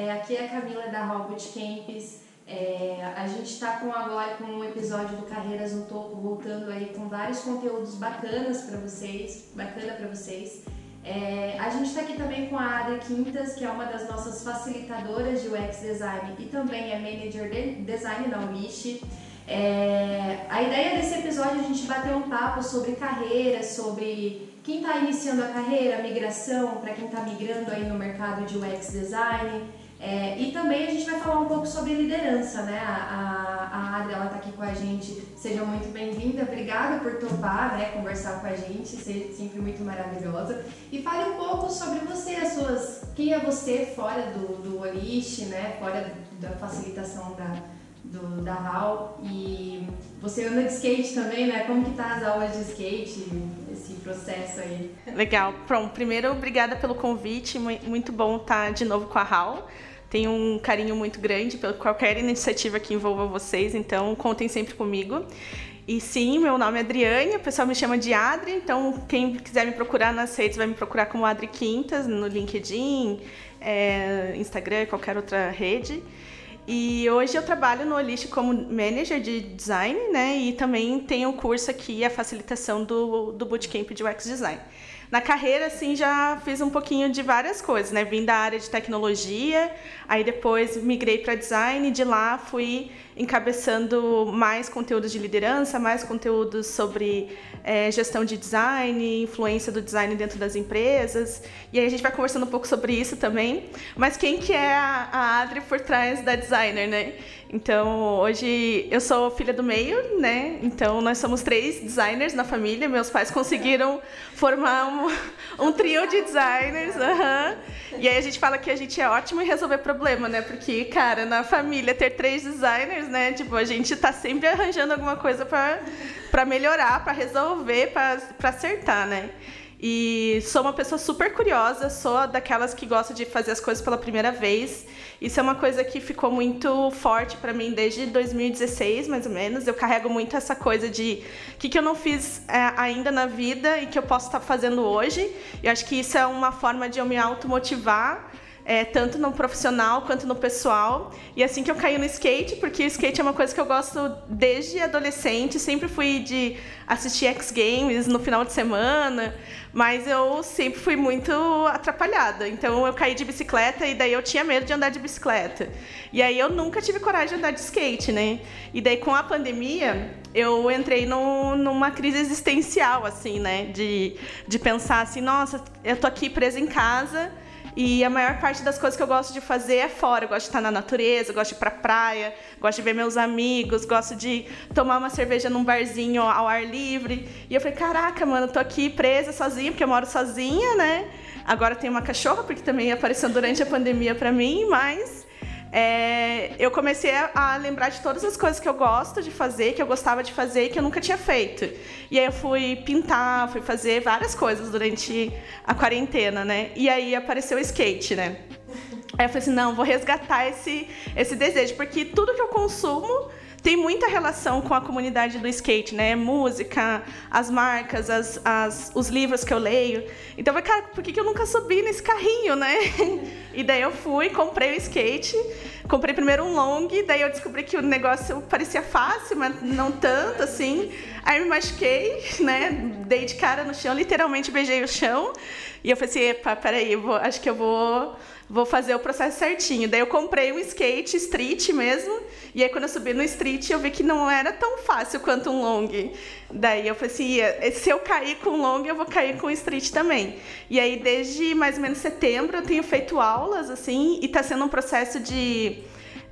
É, aqui é a Camila da Robot Camps. É, a gente está com agora com um episódio do Carreiras no Topo, voltando aí com vários conteúdos bacanas para vocês, bacana para vocês. É, a gente está aqui também com a Ada Quintas, que é uma das nossas facilitadoras de UX Design e também é Manager de Design da Unish. É, a ideia desse episódio é a gente bater um papo sobre carreira, sobre quem está iniciando a carreira, migração, para quem está migrando aí no mercado de UX Design. É, e também a gente vai falar um pouco sobre liderança, né? A, a, a Adri, ela tá aqui com a gente. Seja muito bem-vinda, obrigada por topar, né? Conversar com a gente, ser sempre muito maravilhosa. E fale um pouco sobre você, as suas... Quem é você fora do, do Olish, né? Fora da facilitação da do, da HAL e você anda de skate também, né? Como que tá as aulas de skate, processo aí? Legal. Pronto, primeiro, obrigada pelo convite, muito bom estar de novo com a HAL. Tenho um carinho muito grande por qualquer iniciativa que envolva vocês, então contem sempre comigo. E sim, meu nome é Adriane, o pessoal me chama de Adri, então quem quiser me procurar nas redes vai me procurar como Adri Quintas, no LinkedIn, é, Instagram, qualquer outra rede. E hoje eu trabalho no Olist como manager de design, né? E também tenho o curso aqui, a facilitação do, do Bootcamp de UX Design. Na carreira, assim, já fiz um pouquinho de várias coisas, né? Vim da área de tecnologia, aí depois migrei para design, e de lá fui encabeçando mais conteúdos de liderança, mais conteúdos sobre é, gestão de design, influência do design dentro das empresas. E aí a gente vai conversando um pouco sobre isso também. Mas quem que é a, a Adri por trás da designer, né? Então, hoje eu sou filha do meio, né? Então, nós somos três designers na família. Meus pais conseguiram formar um, um trio de designers. Uhum. E aí a gente fala que a gente é ótimo em resolver problema, né? Porque, cara, na família ter três designers, né? Tipo, a gente tá sempre arranjando alguma coisa para melhorar, para resolver, para acertar, né? E sou uma pessoa super curiosa, sou daquelas que gosta de fazer as coisas pela primeira vez. Isso é uma coisa que ficou muito forte para mim desde 2016, mais ou menos. Eu carrego muito essa coisa de o que, que eu não fiz é, ainda na vida e que eu posso estar fazendo hoje. Eu acho que isso é uma forma de eu me automotivar é, tanto no profissional quanto no pessoal. E assim que eu caí no skate, porque o skate é uma coisa que eu gosto desde adolescente, sempre fui de assistir X Games no final de semana, mas eu sempre fui muito atrapalhada. Então eu caí de bicicleta e daí eu tinha medo de andar de bicicleta. E aí eu nunca tive coragem de andar de skate, né? E daí com a pandemia, eu entrei no, numa crise existencial, assim, né? De, de pensar assim, nossa, eu tô aqui presa em casa e a maior parte das coisas que eu gosto de fazer é fora. Eu gosto de estar na natureza, gosto de ir pra praia, gosto de ver meus amigos, gosto de tomar uma cerveja num barzinho ao ar livre. E eu falei, caraca, mano, eu tô aqui presa sozinha, porque eu moro sozinha, né? Agora tem uma cachorra, porque também apareceu durante a pandemia para mim, mas é, eu comecei a, lembrar de todas as coisas que eu gosto de fazer, que eu gostava de fazer e que eu nunca tinha feito. E aí eu fui pintar, fui fazer várias coisas durante a quarentena, né? E aí apareceu o skate, né? Aí eu falei assim, não, vou resgatar esse, esse desejo, porque tudo que eu consumo tem muita relação com a comunidade do skate, né? Música, as marcas, as, as, os livros que eu leio. Então, eu falei, cara, por que, que eu nunca subi nesse carrinho, né? E daí eu fui, comprei o skate, comprei primeiro um long, daí eu descobri que o negócio parecia fácil, mas não tanto assim. Aí me machuquei, né? Dei de cara no chão, literalmente beijei o chão. E eu falei assim, epa, peraí, vou, acho que eu vou vou fazer o processo certinho. Daí eu comprei um skate street mesmo, e aí quando eu subi no street eu vi que não era tão fácil quanto um long. Daí eu falei assim, se eu cair com long, eu vou cair com street também. E aí desde mais ou menos setembro eu tenho feito aulas, assim, e está sendo um processo de...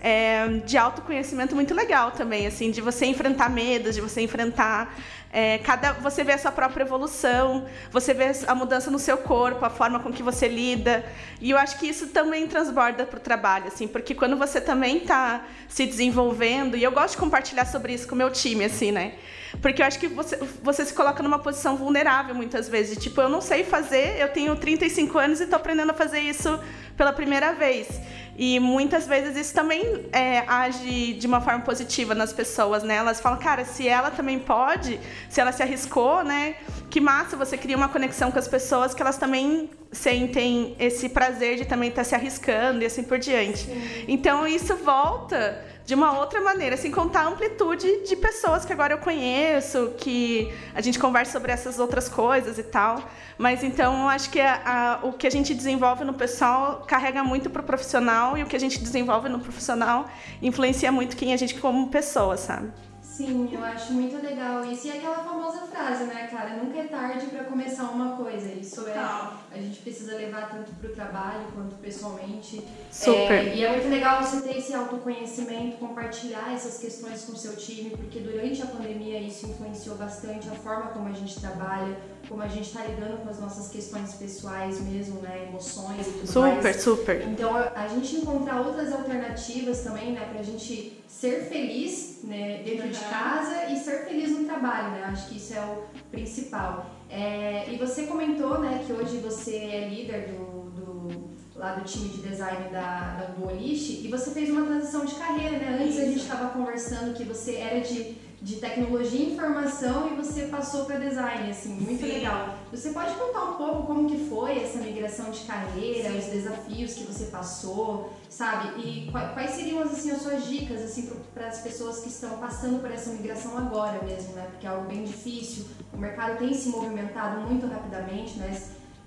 É, de autoconhecimento muito legal também, assim, de você enfrentar medos, de você enfrentar é, cada, você vê a sua própria evolução, você vê a mudança no seu corpo, a forma com que você lida. E eu acho que isso também transborda para o trabalho, assim, porque quando você também está se desenvolvendo, e eu gosto de compartilhar sobre isso com o meu time, assim, né? Porque eu acho que você, você se coloca numa posição vulnerável muitas vezes. Tipo, eu não sei fazer, eu tenho 35 anos e estou aprendendo a fazer isso pela primeira vez. E muitas vezes isso também é, age de uma forma positiva nas pessoas, né? Elas falam, cara, se ela também pode, se ela se arriscou, né? Que massa, você cria uma conexão com as pessoas que elas também sentem esse prazer de também estar tá se arriscando e assim por diante. Sim. Então isso volta de uma outra maneira, sem contar a amplitude de pessoas que agora eu conheço, que a gente conversa sobre essas outras coisas e tal. Mas então eu acho que a, a, o que a gente desenvolve no pessoal carrega muito para o profissional e o que a gente desenvolve no profissional influencia muito quem a gente como pessoa, sabe? Sim, eu acho muito legal isso. E aquela famosa frase, né, cara? Nunca é tarde para começar uma coisa. Isso é. A gente precisa levar tanto pro trabalho quanto pessoalmente. Super. É, e é muito legal você ter esse autoconhecimento, compartilhar essas questões com o seu time, porque durante a pandemia isso influenciou bastante a forma como a gente trabalha, como a gente está lidando com as nossas questões pessoais mesmo, né? Emoções e tudo super, mais. Super, super. Então a gente encontrar outras alternativas também, né, pra gente ser feliz né, dentro uhum. de casa e ser feliz no trabalho, né? Acho que isso é o principal. É, e você comentou, né, que hoje você é líder do, do lá do time de design da, da Duolish e você fez uma transição de carreira, né? Antes isso. a gente estava conversando que você era de de tecnologia e informação e você passou para design, assim, muito Sim. legal. Você pode contar um pouco como que foi essa migração de carreira, Sim. os desafios que você passou, sabe? E quais seriam assim as suas dicas assim para as pessoas que estão passando por essa migração agora mesmo, né? Porque é algo bem difícil. O mercado tem se movimentado muito rapidamente, né?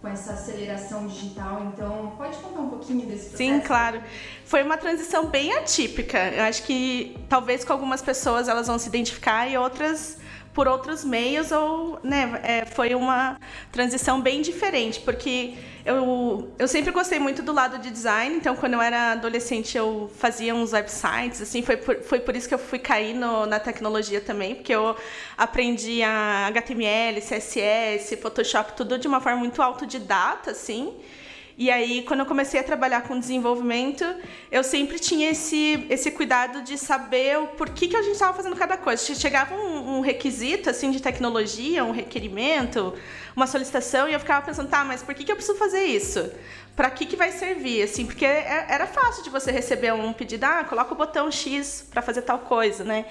Com essa aceleração digital. Então, pode contar um pouquinho desse processo? Sim, claro. Foi uma transição bem atípica. Eu acho que talvez com algumas pessoas elas vão se identificar e outras por outros meios ou né, é, foi uma transição bem diferente, porque eu, eu sempre gostei muito do lado de design, então quando eu era adolescente eu fazia uns websites, assim, foi por, foi por isso que eu fui cair no, na tecnologia também, porque eu aprendi a HTML, CSS, Photoshop, tudo de uma forma muito autodidata, assim, e aí, quando eu comecei a trabalhar com desenvolvimento, eu sempre tinha esse, esse cuidado de saber o porquê que a gente estava fazendo cada coisa. Chegava um, um, requisito assim de tecnologia, um requerimento, uma solicitação, e eu ficava pensando, tá, mas por que, que eu preciso fazer isso? Para que, que vai servir? Assim, porque é, era fácil de você receber um pedido, ah, coloca o botão X para fazer tal coisa, né?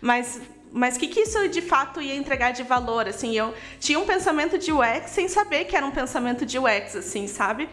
Mas mas o que, que isso de fato ia entregar de valor? Assim, eu tinha um pensamento de UX sem saber que era um pensamento de UX, assim, sabe?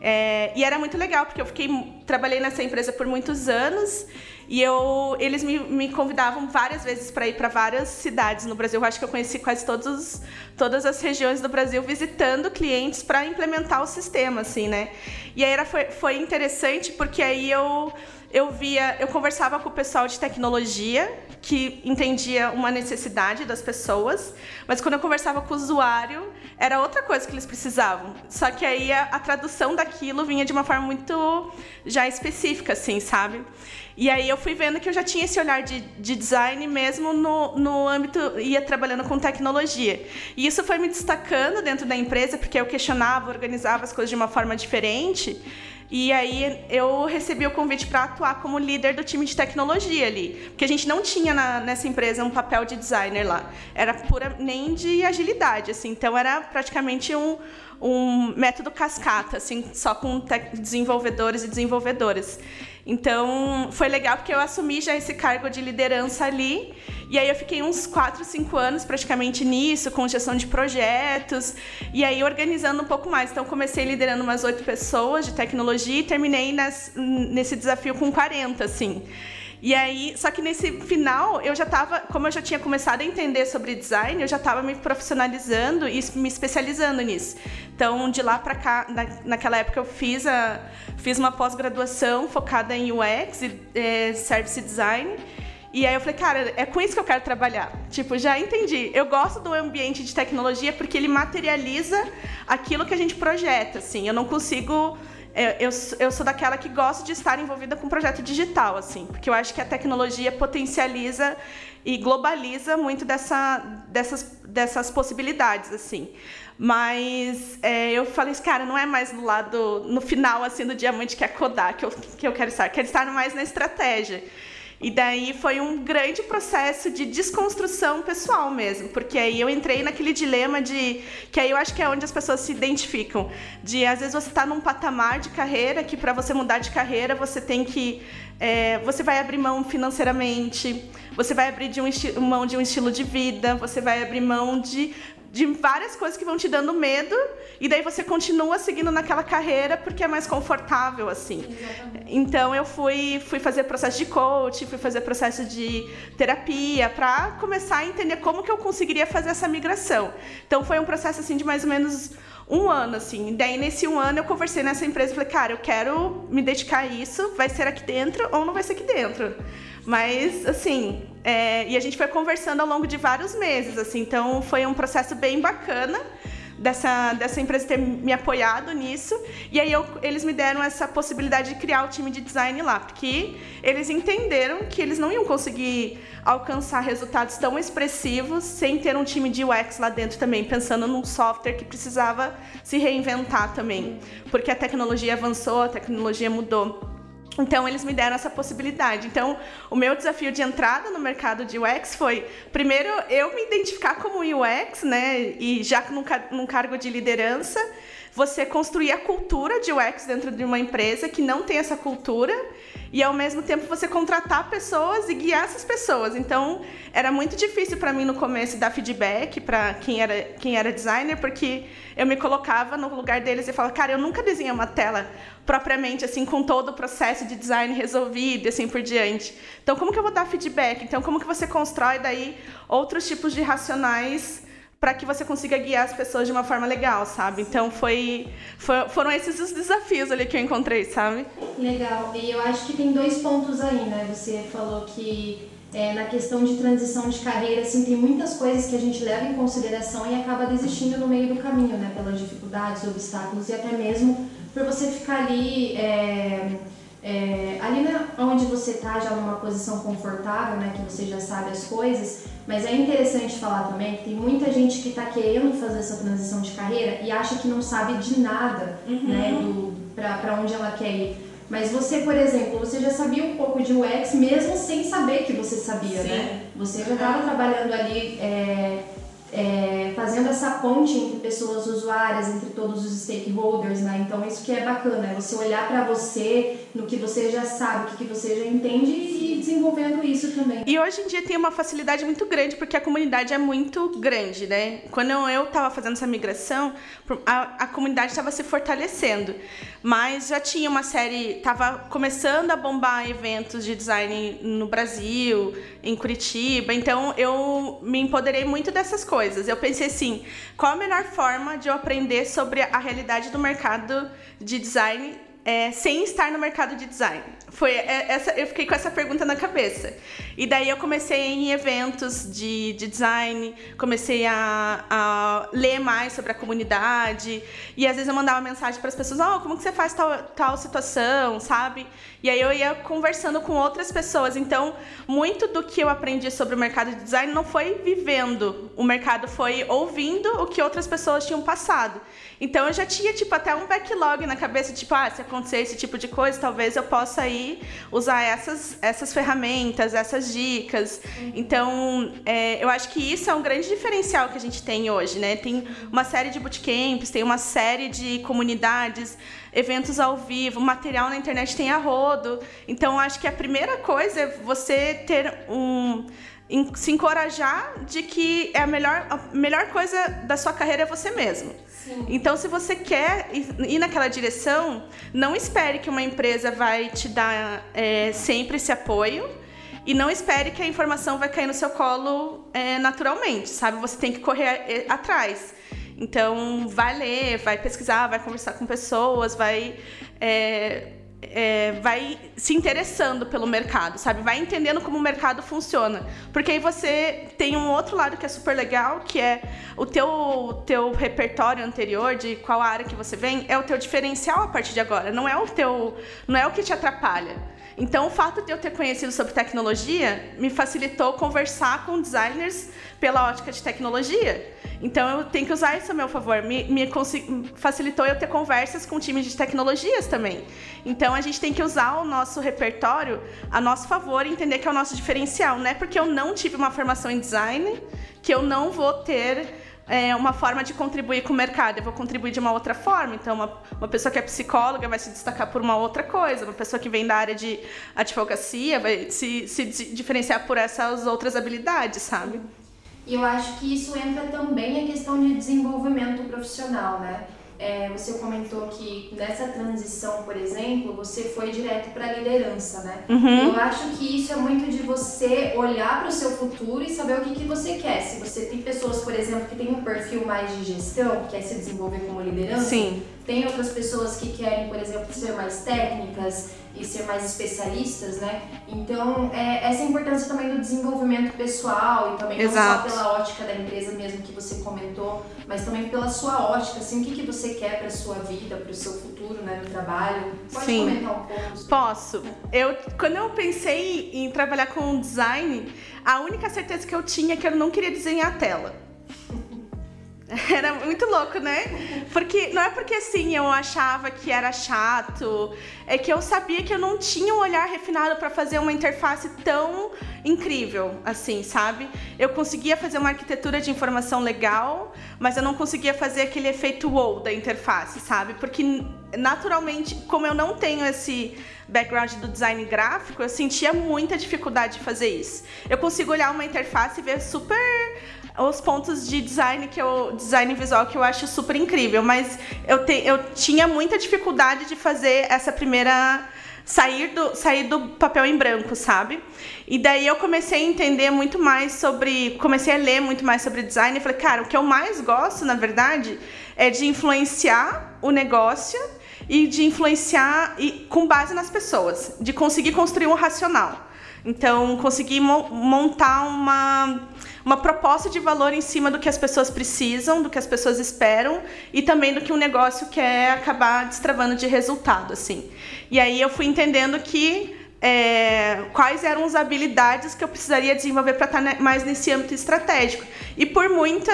É, e era muito legal, porque eu fiquei trabalhei nessa empresa por muitos anos e eu, eles me, me convidavam várias vezes para ir para várias cidades no Brasil. Eu acho que eu conheci quase todos, todas as regiões do Brasil visitando clientes para implementar o sistema, assim, né? E aí era, foi, foi interessante porque aí eu eu via, eu conversava com o pessoal de tecnologia que entendia uma necessidade das pessoas, mas quando eu conversava com o usuário, era outra coisa que eles precisavam. Só que aí a, a tradução daquilo vinha de uma forma muito já específica, assim, sabe? E aí eu fui vendo que eu já tinha esse olhar de, de design mesmo no, no âmbito, ia trabalhando com tecnologia. E isso foi me destacando dentro da empresa, porque eu questionava, organizava as coisas de uma forma diferente. E aí eu recebi o convite para atuar como líder do time de tecnologia ali. Porque a gente não tinha na, nessa empresa um papel de designer lá. Era pura nem de agilidade, assim. Então era praticamente um, um método cascata, assim, só com desenvolvedores e desenvolvedoras. Então, foi legal porque eu assumi já esse cargo de liderança ali. E aí eu fiquei uns 4, 5 anos praticamente nisso, com gestão de projetos, e aí organizando um pouco mais. Então, comecei liderando umas 8 pessoas de tecnologia e terminei nas, nesse desafio com 40, assim. E aí, só que nesse final, eu já estava, como eu já tinha começado a entender sobre design, eu já estava me profissionalizando e me especializando nisso. Então, de lá para cá, na, naquela época eu fiz, a, fiz uma pós-graduação focada em UX e é, Service Design. E aí eu falei, cara, é com isso que eu quero trabalhar. Tipo, já entendi. Eu gosto do ambiente de tecnologia porque ele materializa aquilo que a gente projeta, assim. Eu não consigo eu, eu sou daquela que gosta de estar envolvida com projeto digital, assim, porque eu acho que a tecnologia potencializa e globaliza muito dessa, dessas, dessas possibilidades, assim. Mas é, eu falei, cara, não é mais no lado, no final, assim, do diamante que é codar que eu, que eu quero estar. Quero estar mais na estratégia. E daí foi um grande processo de desconstrução pessoal mesmo, porque aí eu entrei naquele dilema de que aí eu acho que é onde as pessoas se identificam, de às vezes você está num patamar de carreira que para você mudar de carreira você tem que é, você vai abrir mão financeiramente, você vai abrir de um mão de um estilo de vida, você vai abrir mão de de várias coisas que vão te dando medo e daí você continua seguindo naquela carreira porque é mais confortável assim. Exatamente. Então eu fui fui fazer processo de coach, fui fazer processo de terapia para começar a entender como que eu conseguiria fazer essa migração. Então foi um processo assim de mais ou menos um ano, assim. Daí, nesse um ano, eu conversei nessa empresa e falei, cara, eu quero me dedicar a isso, vai ser aqui dentro ou não vai ser aqui dentro. Mas, assim, é, e a gente foi conversando ao longo de vários meses, assim, então foi um processo bem bacana dessa, dessa empresa ter me apoiado nisso. E aí eu, eles me deram essa possibilidade de criar o time de design lá, porque eles entenderam que eles não iam conseguir alcançar resultados tão expressivos sem ter um time de UX lá dentro também, pensando num software que precisava se reinventar também, porque a tecnologia avançou, a tecnologia mudou. Então eles me deram essa possibilidade. Então o meu desafio de entrada no mercado de UX foi primeiro eu me identificar como UX, né, e já num, num cargo de liderança, você construir a cultura de UX dentro de uma empresa que não tem essa cultura e ao mesmo tempo você contratar pessoas e guiar essas pessoas. Então, era muito difícil para mim no começo dar feedback para quem era quem era designer, porque eu me colocava no lugar deles e falava: "Cara, eu nunca desenhei uma tela propriamente assim com todo o processo de design resolvido e assim por diante. Então, como que eu vou dar feedback? Então, como que você constrói daí outros tipos de racionais para que você consiga guiar as pessoas de uma forma legal, sabe? Então foi, foi, foram esses os desafios ali que eu encontrei, sabe? Legal. E eu acho que tem dois pontos aí, né? Você falou que é, na questão de transição de carreira, assim, tem muitas coisas que a gente leva em consideração e acaba desistindo no meio do caminho, né? Pelas dificuldades, obstáculos e até mesmo por você ficar ali. É, é, ali na, onde você está já numa posição confortável, né, que você já sabe as coisas, mas é interessante falar também que tem muita gente que está querendo fazer essa transição de carreira e acha que não sabe de nada, uhum. né, para onde ela quer ir. Mas você, por exemplo, você já sabia um pouco de UX mesmo sem saber que você sabia, né? Sim. né? Você já estava trabalhando ali é, é, fazendo essa ponte entre pessoas usuárias, entre todos os stakeholders, né? Então isso que é bacana, é você olhar para você, no que você já sabe, o que, você já entende e desenvolvendo isso também. E hoje em dia tem uma facilidade muito grande porque a comunidade é muito grande, né? Quando eu estava fazendo essa migração, a, a comunidade estava se fortalecendo, mas já tinha uma série, estava começando a bombar eventos de design no Brasil, em Curitiba, então eu me empoderei muito dessas coisas coisas. Eu pensei assim, qual a melhor forma de eu aprender sobre a realidade do mercado de design é, sem estar no mercado de design? Foi é, essa, eu fiquei com essa pergunta na cabeça. E daí eu comecei em eventos de, de design, comecei a, a, ler mais sobre a comunidade. E às vezes eu mandava mensagem para as pessoas: Oh, como que você faz tal, tal situação, sabe? E aí eu ia conversando com outras pessoas. Então, muito do que eu aprendi sobre o mercado de design não foi vivendo o mercado, foi ouvindo o que outras pessoas tinham passado. Então eu já tinha, tipo, até um backlog na cabeça, tipo, ah, se acontecer esse tipo de coisa, talvez eu possa ir usar essas, essas ferramentas, essas dicas. Então, é, eu acho que isso é um grande diferencial que a gente tem hoje, né? Tem uma série de bootcamps, tem uma série de comunidades, eventos ao vivo, material na internet tem a rodo. Então, acho que a primeira coisa é você ter um se encorajar de que é a melhor, a melhor coisa da sua carreira é você mesmo. Então, se você quer ir naquela direção, não espere que uma empresa vai te dar é, sempre esse apoio e não espere que a informação vai cair no seu colo é, naturalmente, sabe? Você tem que correr é, atrás. Então, vai ler, vai pesquisar, vai conversar com pessoas, vai é, é, vai se interessando pelo mercado, sabe? Vai entendendo como o mercado funciona. Porque aí você tem um outro lado que é super legal, que é o teu, teu repertório anterior de qual área que você vem, é o teu diferencial a partir de agora. Não é o teu, não é o que te atrapalha. Então, o fato de eu ter conhecido sobre tecnologia me facilitou conversar com designers pela ótica de tecnologia. Então eu tenho que usar isso a meu favor. Me, me facilitou eu ter conversas com times de tecnologias também. Então a gente tem que usar o nosso repertório a nosso favor e entender que é o nosso diferencial. Não é porque eu não tive uma formação em design que eu não vou ter é, uma forma de contribuir com o mercado. Eu vou contribuir de uma outra forma. Então, uma, uma pessoa que é psicóloga vai se destacar por uma outra coisa. Uma pessoa que vem da área de advocacia vai se, se diferenciar por essas outras habilidades, sabe? E eu acho que isso entra também a questão de desenvolvimento profissional, né? É, você comentou que nessa transição, por exemplo, você foi direto para a liderança, né? Uhum. Eu acho que isso é muito de você olhar para o seu futuro e saber o que, que você quer. Se você tem pessoas, por exemplo, que têm um perfil mais de gestão, que quer se desenvolver como liderança, Sim. Tem outras pessoas que querem, por exemplo, ser mais técnicas e ser mais especialistas, né? Então, é, essa importância também do desenvolvimento pessoal e também Exato. não só pela ótica da empresa mesmo que você comentou, mas também pela sua ótica, assim, o que, que você quer para sua vida, para o seu futuro, né, no trabalho. Pode Sim. comentar um pouco? sobre- Posso. Eu, quando eu pensei em trabalhar com design, a única certeza que eu tinha é que eu não queria desenhar a tela. Era muito louco, né? Porque não é porque assim eu achava que era chato, é que eu sabia que eu não tinha um olhar refinado para fazer uma interface tão incrível, assim, sabe? Eu conseguia fazer uma arquitetura de informação legal, mas eu não conseguia fazer aquele efeito wow da interface, sabe? Porque naturalmente, como eu não tenho esse background do design gráfico, eu sentia muita dificuldade de fazer isso. Eu consigo olhar uma interface e ver super os pontos de design que eu design visual que eu acho super incrível, mas eu, te, eu tinha muita dificuldade de fazer essa primeira sair do sair do papel em branco, sabe? E daí eu comecei a entender muito mais sobre, comecei a ler muito mais sobre design e falei, cara, o que eu mais gosto, na verdade, é de influenciar o negócio e de influenciar e com base nas pessoas, de conseguir construir um racional. Então, conseguir mo montar uma, uma proposta de valor em cima do que as pessoas precisam, do que as pessoas esperam e também do que o negócio quer acabar destravando de resultado, assim. E aí eu fui entendendo que é, quais eram as habilidades que eu precisaria desenvolver para estar mais nesse âmbito estratégico. E por muita,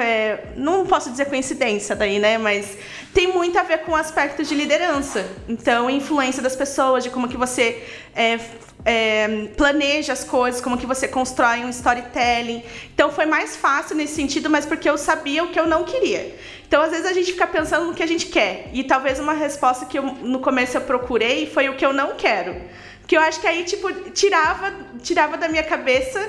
é, não posso dizer coincidência daí, né, mas tem muito a ver com aspectos de liderança. Então, influência das pessoas, de como que você é, é, planeja as coisas, como que você constrói um storytelling. Então, foi mais fácil nesse sentido, mas porque eu sabia o que eu não queria. Então, às vezes a gente fica pensando no que a gente quer. E talvez uma resposta que eu, no começo eu procurei foi o que eu não quero. Que eu acho que aí, tipo, tirava, tirava da minha cabeça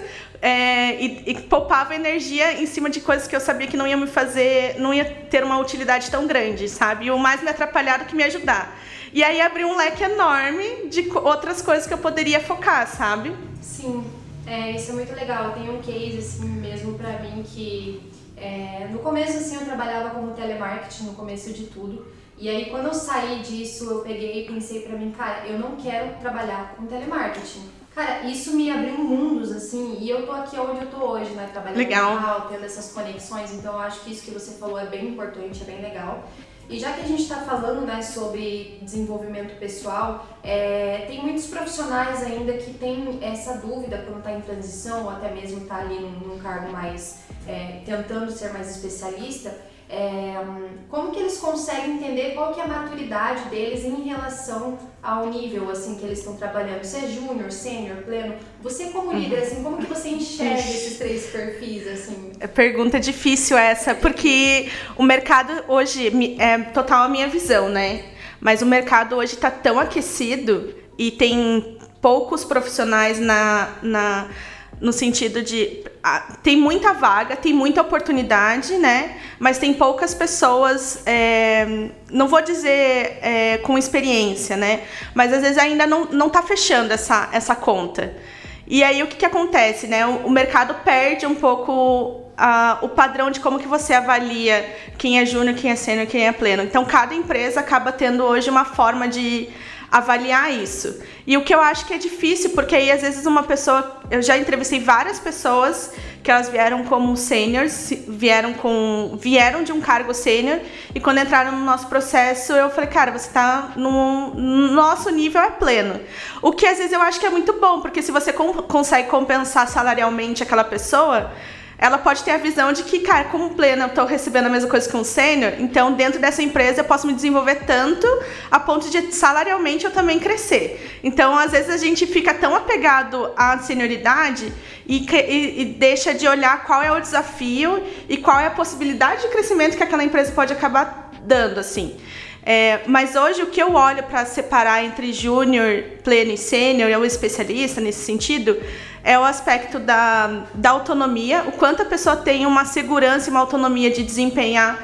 é, e, e poupava energia em cima de coisas que eu sabia que não ia me fazer, não ia ter uma utilidade tão grande, sabe? E o mais me atrapalhar do que me ajudar. E aí abriu um leque enorme de outras coisas que eu poderia focar, sabe? Sim, é, isso é muito legal. Tem um case assim mesmo pra mim que é, no começo assim eu trabalhava como telemarketing no começo de tudo. E aí quando eu saí disso, eu peguei e pensei pra mim, cara, eu não quero trabalhar com telemarketing. Cara, isso me abriu mundos, assim, e eu tô aqui onde eu tô hoje, né? Trabalhando Legal. tendo essas conexões, então eu acho que isso que você falou é bem importante, é bem legal. E já que a gente está falando né, sobre desenvolvimento pessoal, é, tem muitos profissionais ainda que têm essa dúvida quando está em transição, ou até mesmo está ali num, num cargo mais é, tentando ser mais especialista. É, como que eles conseguem entender qual que é a maturidade deles em relação ao nível assim que eles estão trabalhando? Se é júnior, sênior, pleno? Você como líder, assim, como que você enxerga esses três perfis assim? É Pergunta difícil essa, porque o mercado hoje é total a minha visão, né? Mas o mercado hoje está tão aquecido e tem poucos profissionais na, na no sentido de ah, tem muita vaga, tem muita oportunidade, né? Mas tem poucas pessoas, é, não vou dizer é, com experiência, né? Mas às vezes ainda não, não tá fechando essa, essa conta. E aí o que, que acontece, né? O, o mercado perde um pouco ah, o padrão de como que você avalia quem é júnior, quem é sênior, quem é pleno. Então cada empresa acaba tendo hoje uma forma de avaliar isso. E o que eu acho que é difícil, porque aí às vezes uma pessoa, eu já entrevistei várias pessoas que elas vieram como sêniors, vieram com vieram de um cargo sênior e quando entraram no nosso processo, eu falei, cara, você tá no nosso nível é pleno. O que às vezes eu acho que é muito bom, porque se você com- consegue compensar salarialmente aquela pessoa, ela pode ter a visão de que, cara, como plena eu estou recebendo a mesma coisa que um sênior, então dentro dessa empresa eu posso me desenvolver tanto a ponto de salarialmente eu também crescer. Então, às vezes a gente fica tão apegado à senioridade e, e- e deixa de olhar qual é o desafio e qual é a possibilidade de crescimento que aquela empresa pode acabar dando, assim. É, mas hoje o que eu olho para separar entre júnior, pleno e sênior, ou especialista nesse sentido, é o aspecto da, da autonomia, o quanto a pessoa tem uma segurança e uma autonomia de desempenhar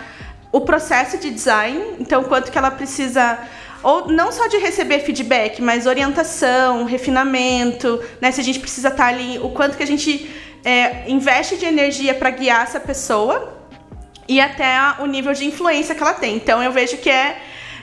o processo de design, então quanto que ela precisa ou não só de receber feedback, mas orientação, refinamento, né? Se a gente precisa estar ali, o quanto que a gente é, investe de energia para guiar essa pessoa e até o nível de influência que ela tem. Então eu vejo que é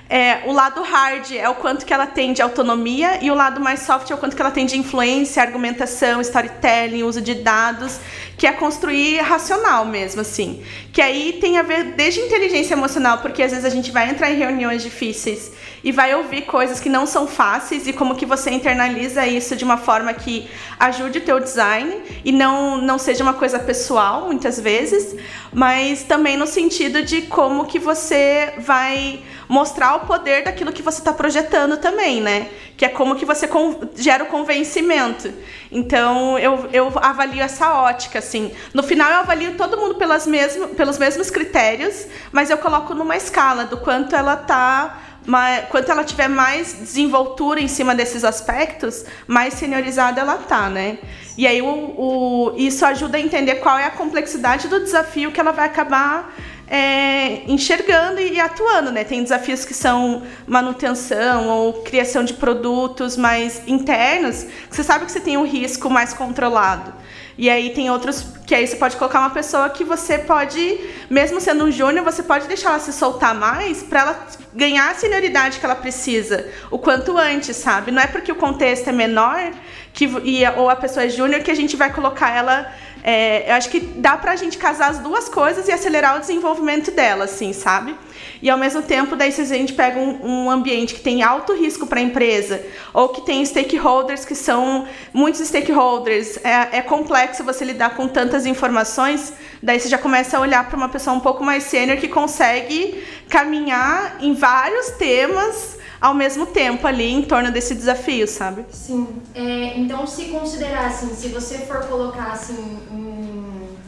é, o lado hard é o quanto que ela tem de autonomia e o lado mais soft é o quanto que ela tem de influência, argumentação, storytelling, uso de dados, que é construir racional mesmo, assim. Que aí tem a ver desde inteligência emocional, porque às vezes a gente vai entrar em reuniões difíceis e vai ouvir coisas que não são fáceis e como que você internaliza isso de uma forma que ajude o teu design e não, não seja uma coisa pessoal, muitas vezes, mas também no sentido de como que você vai mostrar o poder daquilo que você está projetando também, né? Que é como que você gera o convencimento. Então, eu, eu avalio essa ótica, assim. No final, eu avalio todo mundo pelas mesmo, pelos mesmos critérios, mas eu coloco numa escala do quanto ela está mas quanto ela tiver mais desenvoltura em cima desses aspectos, mais seniorizada ela tá, né? E aí o, o, isso ajuda a entender qual é a complexidade do desafio que ela vai acabar é, enxergando e atuando, né? Tem desafios que são manutenção ou criação de produtos mais internos, que você sabe que você tem um risco mais controlado. E aí tem outros que aí você pode colocar uma pessoa que você pode, mesmo sendo um júnior, você pode deixar ela se soltar mais para ela ganhar a senioridade que ela precisa o quanto antes, sabe? Não é porque o contexto é menor que, e, ou a pessoa é júnior que a gente vai colocar ela é, eu acho que dá pra gente casar as duas coisas e acelerar o desenvolvimento dela, assim, sabe? E ao mesmo tempo, daí se a gente pega um, um ambiente que tem alto risco para a empresa, ou que tem stakeholders que são muitos stakeholders, é, é complexo você lidar com tantas informações, daí você já começa a olhar para uma pessoa um pouco mais sênior que consegue caminhar em vários temas ao mesmo tempo ali em torno desse desafio, sabe? Sim. É, então, se considerar assim, se você for colocar assim,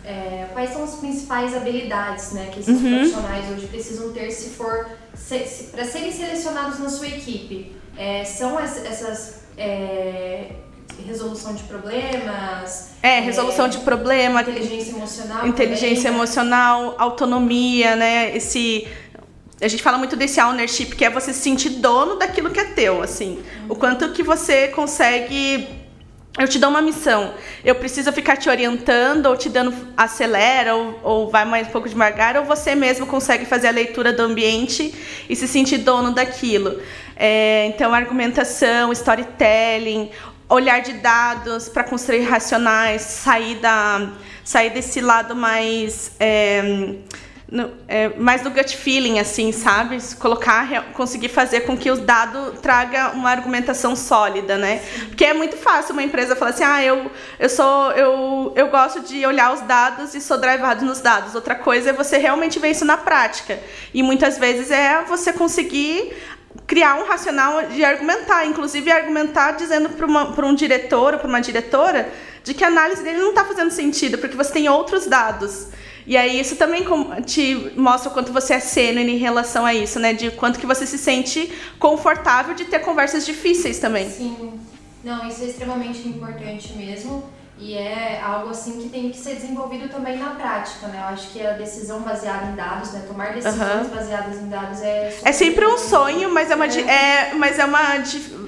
é, quais são as principais habilidades, né, que esses uhum. profissionais hoje precisam ter se for se, se, para serem selecionados na sua equipe, é, são as, essas é, resolução de problemas. É, resolução é, de problema. Inteligência emocional. Inteligência também, emocional, autonomia, né? Esse a gente fala muito desse ownership, que é você se sentir dono daquilo que é teu, assim. O quanto que você consegue eu te dou uma missão, eu preciso ficar te orientando, ou te dando acelera, ou, ou vai mais um pouco devagar, ou você mesmo consegue fazer a leitura do ambiente e se sentir dono daquilo. É, então, argumentação, storytelling, olhar de dados para construir racionais, sair, da, sair desse lado mais. É, no, é, mais do gut feeling, assim, sabe? Colocar, conseguir fazer com que o dado traga uma argumentação sólida, né? Porque é muito fácil uma empresa falar assim, ah, eu, eu sou, eu, eu gosto de olhar os dados e sou drivado nos dados. Outra coisa é você realmente ver isso na prática. E muitas vezes é você conseguir criar um racional de argumentar, inclusive argumentar dizendo para um diretor ou para uma diretora de que a análise dele não está fazendo sentido, porque você tem outros dados. E aí isso também te mostra o quanto você é sênior em relação a isso, né? De quanto que você se sente confortável de ter conversas difíceis também. Sim. Não, isso é extremamente importante mesmo. E é algo assim que tem que ser desenvolvido também na prática, né? Eu acho que a decisão baseada em dados, né? Tomar decisões uhum. baseadas em dados é É sempre um sonho, mas é uma é, é mas é uma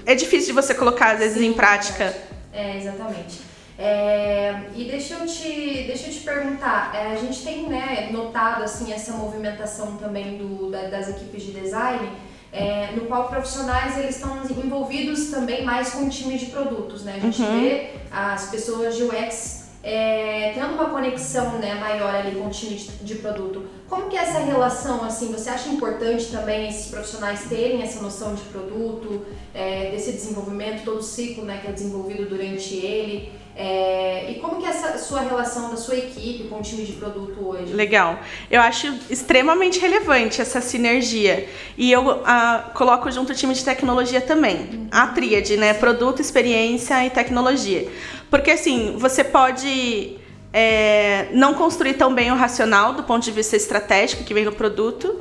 é difícil de você colocar às vezes Sim, em prática. É, exatamente. É, e deixa eu te, deixa eu te perguntar, é, a gente tem né, notado assim, essa movimentação também do, da, das equipes de design, é, no qual profissionais eles estão envolvidos também mais com o time de produtos. Né? A gente uhum. vê as pessoas de UX é, tendo uma conexão né, maior ali com o time de, de, produto. Como que é essa relação, assim, você acha importante também esses profissionais terem essa noção de produto, é, desse desenvolvimento, todo o ciclo né, que é desenvolvido durante ele? É, e como que é essa sua relação da sua equipe com o time de produto hoje? Legal. Eu acho extremamente relevante essa sinergia. E eu ah, coloco junto o time de tecnologia também. A tríade, né? Produto, experiência e tecnologia. Porque assim, você pode é, não construir tão bem o racional do ponto de vista estratégico que vem no produto.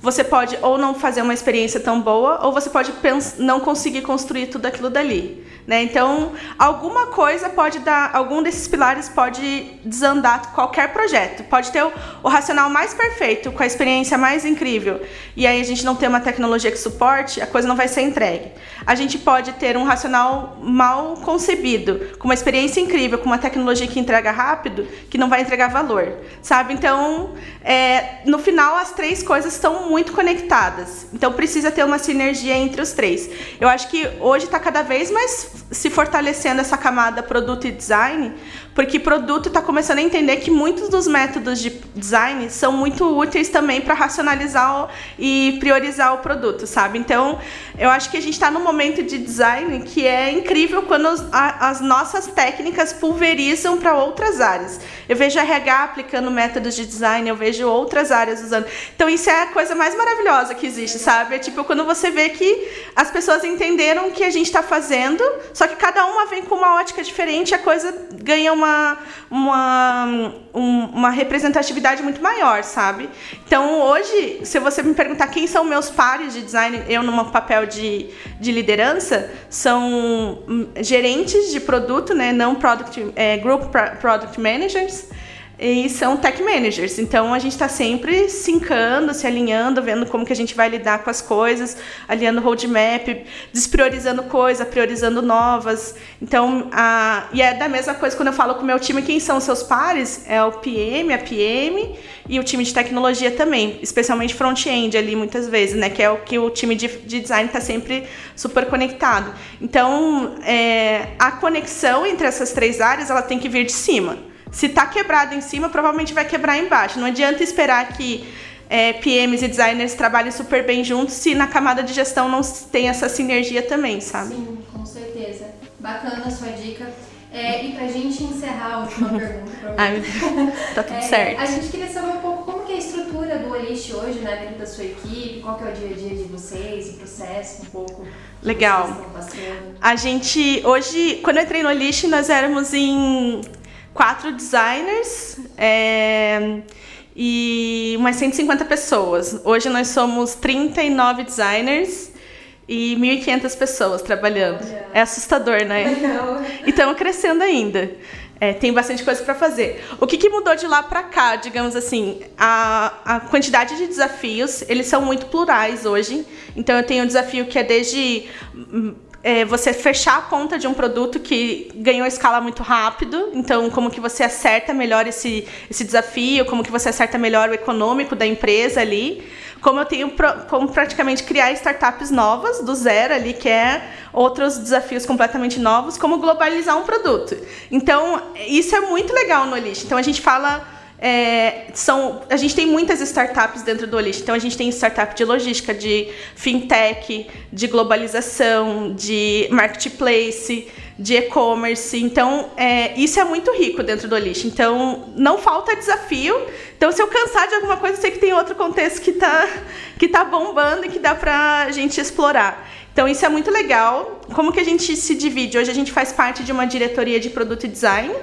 Você pode ou não fazer uma experiência tão boa, ou você pode não conseguir construir tudo aquilo dali Né? Então, alguma coisa pode dar, algum desses pilares pode desandar qualquer projeto. Pode ter o, o racional mais perfeito, com a experiência mais incrível, e aí a gente não tem uma tecnologia que suporte, a coisa não vai ser entregue. A gente pode ter um racional mal concebido, com uma experiência incrível, com uma tecnologia que entrega rápido, que não vai entregar valor, sabe? Então, é, no final, as três coisas estão muito conectadas. Então, precisa ter uma sinergia entre os três. Eu acho que hoje está cada vez mais se fortalecendo essa camada produto e design, porque produto está começando a entender que muitos dos métodos de design são muito úteis também para racionalizar e priorizar o produto, sabe? Então, eu acho que a gente está num momento de design que é incrível quando as, as nossas técnicas pulverizam para outras áreas. Eu vejo RH aplicando métodos de design, eu vejo outras áreas usando. Então, isso é a coisa mais maravilhosa que existe, sabe? É tipo quando você vê que as pessoas entenderam o que a gente está fazendo, só que cada uma vem com uma ótica diferente, a coisa ganha uma, uma, uma representatividade muito maior, sabe? Então, hoje, se você me perguntar quem são meus pares de design, eu num papel de, de liderança, são gerentes de produto, né? Não product, é, group product managers e são tech managers. Então a gente está sempre sincando, se alinhando, vendo como que a gente vai lidar com as coisas, alinhando roadmap, despriorizando coisas, priorizando novas. Então, a, e é da mesma coisa quando eu falo com o meu time, quem são os seus pares? É o PM, a PM e o time de tecnologia também, especialmente front-end ali muitas vezes, né? Que é o que o time de, de design está sempre super conectado. Então, é, a conexão entre essas três áreas ela tem que vir de cima. Se está quebrado em cima, provavelmente vai quebrar embaixo. Não adianta esperar que é, PMs e designers trabalhem super bem juntos se na camada de gestão não tem essa sinergia também, sabe? Sim, com certeza. Bacana a sua dica. É, e pra gente encerrar a última pergunta pra Ai, tá tudo é, certo. A gente queria saber um pouco como que é a estrutura do Olist hoje, né, dentro da sua equipe, qual que é o dia a dia de vocês, o processo, um pouco. Legal. A gente, hoje, quando eu entrei no Olist, nós éramos em quatro designers é, e umas 150 pessoas. Hoje nós somos 39 designers e 1.500 pessoas trabalhando. É assustador, né? Não. E estamos crescendo ainda. É, tem bastante coisa para fazer. O que, que, mudou de lá para cá, digamos assim, a, a quantidade de desafios, eles são muito plurais hoje. Então eu tenho um desafio que é desde é, você fechar a conta de um produto que ganhou escala muito rápido. Então, como que você acerta melhor esse, esse desafio, como que você acerta melhor o econômico da empresa ali. Como eu tenho como praticamente criar startups novas do zero ali, que é outros desafios completamente novos, como globalizar um produto. Então, isso é muito legal no Olist. Então, a gente fala é, são, a gente tem muitas startups dentro do Olist. Então, a gente tem startup de logística, de fintech, de globalização, de marketplace, de e-commerce. Então, é, isso é muito rico dentro do Olist. Então, não falta desafio. Então, se eu cansar de alguma coisa, eu sei que tem outro contexto que está que tá bombando e que dá para a gente explorar. Então, isso é muito legal. Como que a gente se divide? Hoje, a gente faz parte de uma diretoria de produto e design.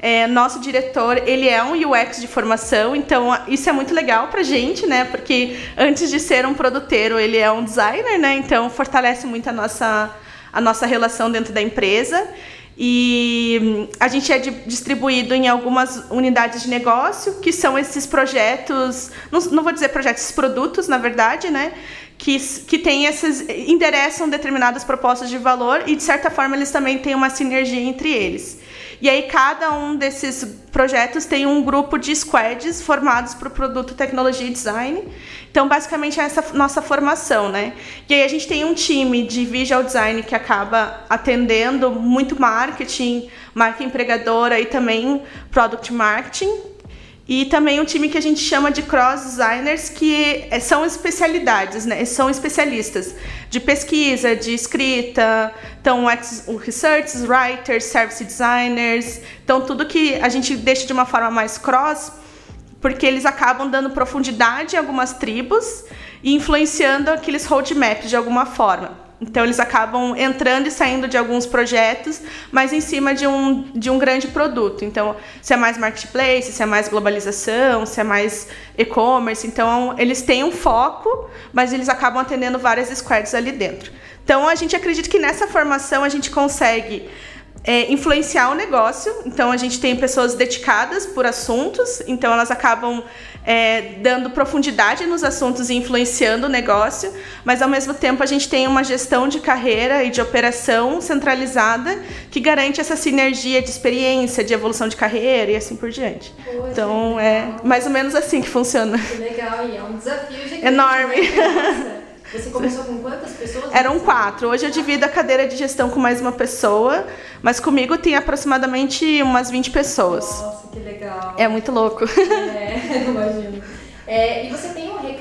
É, nosso diretor, ele é um UX de formação, então isso é muito legal pra gente, né? Porque antes de ser um produteiro, ele é um designer, né? Então fortalece muito a nossa, a nossa relação dentro da empresa. E hum, a gente é distribuído em algumas unidades de negócio, que são esses projetos, não, não vou dizer projetos, esses produtos, na verdade, né? Que, que tem esses, endereçam determinadas propostas de valor e, de certa forma, eles também têm uma sinergia entre eles. E aí cada um desses projetos tem um grupo de squads formados para o produto, tecnologia e design. Então, basicamente, é essa nossa formação, né? E aí a gente tem um time de visual design que acaba atendendo muito marketing, marca empregadora e também product marketing. E também um time que a gente chama de cross designers, que é, são especialidades, né? São especialistas de pesquisa, de escrita, então researchers, writers, service designers, então tudo que a gente deixa de uma forma mais cross, porque eles acabam dando profundidade em algumas tribos e influenciando aqueles roadmaps de alguma forma. Então eles acabam entrando e saindo de alguns projetos, mas em cima de um, de um grande produto. Então, se é mais marketplace, se é mais globalização, se é mais e-commerce, então eles têm um foco, mas eles acabam atendendo várias squads ali dentro. Então a gente acredita que nessa formação a gente consegue é, influenciar o negócio. Então a gente tem pessoas dedicadas por assuntos, então elas acabam é, dando profundidade nos assuntos e influenciando o negócio, mas ao mesmo tempo a gente tem uma gestão de carreira e de operação centralizada que garante essa sinergia de experiência, de evolução de carreira e assim por diante. Então é mais ou menos assim que funciona. Que legal, e é um desafio gigante. Enorme. Né? Você começou com quantas pessoas? Eram quatro. Hoje eu divido a cadeira de gestão com mais uma pessoa, mas comigo tem aproximadamente umas 20 pessoas. Nossa, que legal. É muito louco. É, imagino. É, e você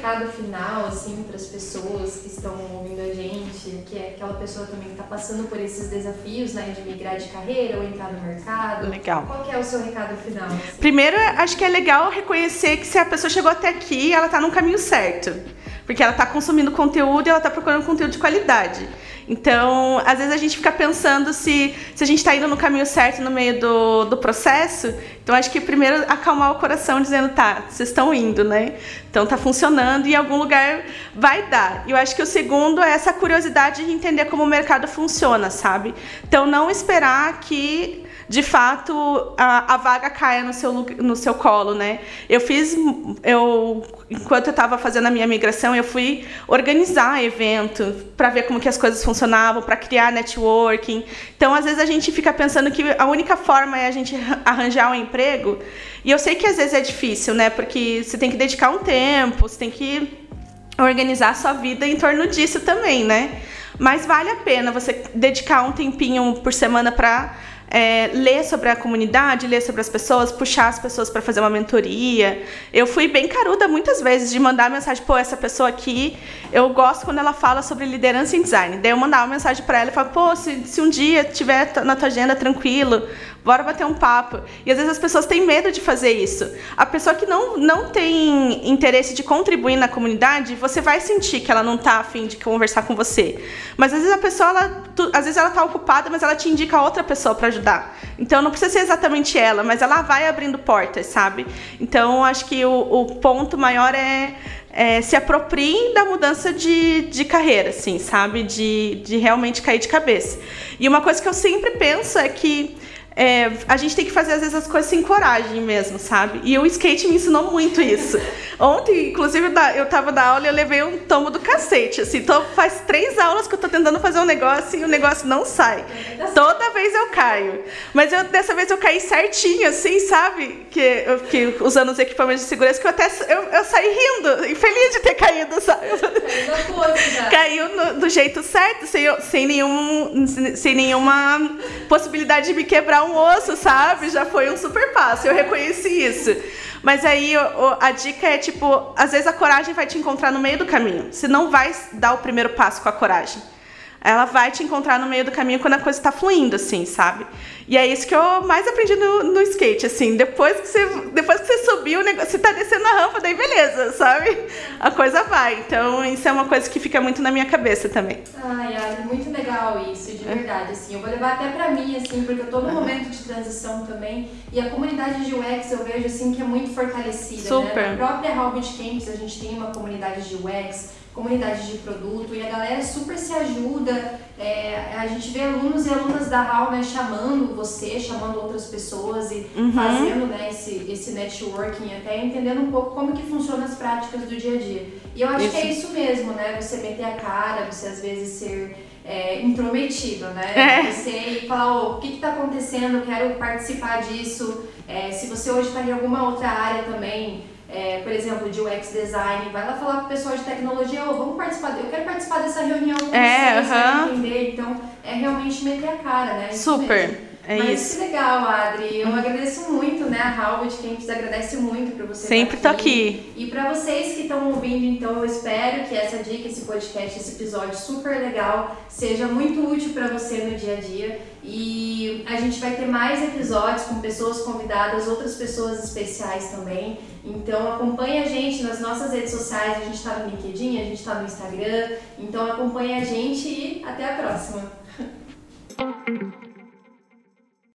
recado final, assim, para as pessoas que estão ouvindo a gente, que é aquela pessoa também que está passando por esses desafios, né, de migrar de carreira ou entrar no mercado? Legal. Qual é o seu recado final? Assim? Primeiro, acho que é legal reconhecer que se a pessoa chegou até aqui, ela está no caminho certo. Porque ela está consumindo conteúdo e ela está procurando conteúdo de qualidade. Então, às vezes a gente fica pensando se, se a gente está indo no caminho certo no meio do, do processo. Então, acho que primeiro acalmar o coração dizendo, tá, vocês estão indo, né? Então, tá funcionando e em algum lugar vai dar. E eu acho que o segundo é essa curiosidade de entender como o mercado funciona, sabe? Então, não esperar que de fato a, a vaga caia no seu, no seu colo, né? Eu fiz, eu enquanto eu estava fazendo a minha migração, eu fui organizar evento para ver como que as coisas funcionavam, para criar networking. Então, às vezes a gente fica pensando que a única forma é a gente arranjar um emprego. E eu sei que às vezes é difícil, né? Porque você tem que dedicar um tempo, você tem que organizar a sua vida em torno disso também, né? Mas vale a pena você dedicar um tempinho por semana para é, ler sobre a comunidade, ler sobre as pessoas, puxar as pessoas para fazer uma mentoria. Eu fui bem caruda muitas vezes de mandar mensagem, pô, essa pessoa aqui, eu gosto quando ela fala sobre liderança em design. Daí eu mandava uma mensagem para ela e falava, pô, se, se um dia tiver na tua agenda tranquilo, bora bater um papo. E às vezes as pessoas têm medo de fazer isso. A pessoa que não, não tem interesse de contribuir na comunidade, você vai sentir que ela não está afim de conversar com você. Mas às vezes a pessoa, ela, tu, às vezes ela está ocupada, mas ela te indica outra pessoa para ajudar. Então não precisa ser exatamente ela, mas ela vai abrindo portas, sabe? Então acho que o, o ponto maior é é, se apropriem da mudança de, de carreira, assim, sabe? De, de realmente cair de cabeça. E uma coisa que eu sempre penso é que é, a gente tem que fazer às vezes as coisas sem coragem mesmo, sabe? E o skate me ensinou muito isso. Ontem, inclusive, eu tava na aula e eu levei um tombo do cacete, assim. Então faz três aulas que eu tô tentando fazer um negócio e o negócio não sai. Toda vez eu caio. Mas eu, dessa vez eu caí certinho, assim, sabe? Que, eu, que usando os equipamentos de segurança, que eu até eu, eu saí rindo, e feliz de ter caído, sabe? Caiu no, do jeito certo, sem, sem, nenhum, sem nenhuma possibilidade de me quebrar osso, sabe? Já foi um super passo. Eu reconheci isso. Mas aí a dica é tipo, às vezes a coragem vai te encontrar no meio do caminho. Você não vai dar o primeiro passo com a coragem ela vai te encontrar no meio do caminho quando a coisa está fluindo, assim, sabe? E é isso que eu mais aprendi no, no, skate, assim, depois que você, depois que você subiu, o negócio, você tá descendo a rampa, daí beleza, sabe? A coisa vai. Então, isso é uma coisa que fica muito na minha cabeça também. Ai, ai, muito legal isso, de verdade, assim. Eu vou levar até pra mim, assim, porque eu tô num momento de transição também, e a comunidade de UX eu vejo, assim, que é muito fortalecida, Super. né? Na própria Harvard Campus a gente tem uma comunidade de UX, comunidade de produto e a galera super se ajuda. É, a gente vê alunos e alunas da HAL né, chamando você, chamando outras pessoas e uhum. fazendo né, esse, esse networking, até entendendo um pouco como que funcionam as práticas do dia a dia. E eu acho isso. que é isso mesmo, né? Você meter a cara, você às vezes ser é, intrometido, né? É. Você falar, oh, o que está acontecendo, eu quero participar disso. É, se você hoje está em alguma outra área também, é, por exemplo, de UX design, vai lá falar com o pessoal de tecnologia, oh, vamos participar, eu quero participar dessa reunião com é, vocês, uh -huh. entender. Então, é realmente meter a cara, né? Isso Super. É Mas isso. que legal, Adri. Eu agradeço muito, né? A Harvard Campus agradece muito por você Sempre estar aqui. tô aqui. E para vocês que estão ouvindo, então, eu espero que essa dica, esse podcast, esse episódio super legal seja muito útil para você no dia a dia. E a gente vai ter mais episódios com pessoas convidadas, outras pessoas especiais também. Então acompanhe a gente nas nossas redes sociais, a gente está no LinkedIn, a gente está no Instagram. Então acompanhe a gente e até a próxima.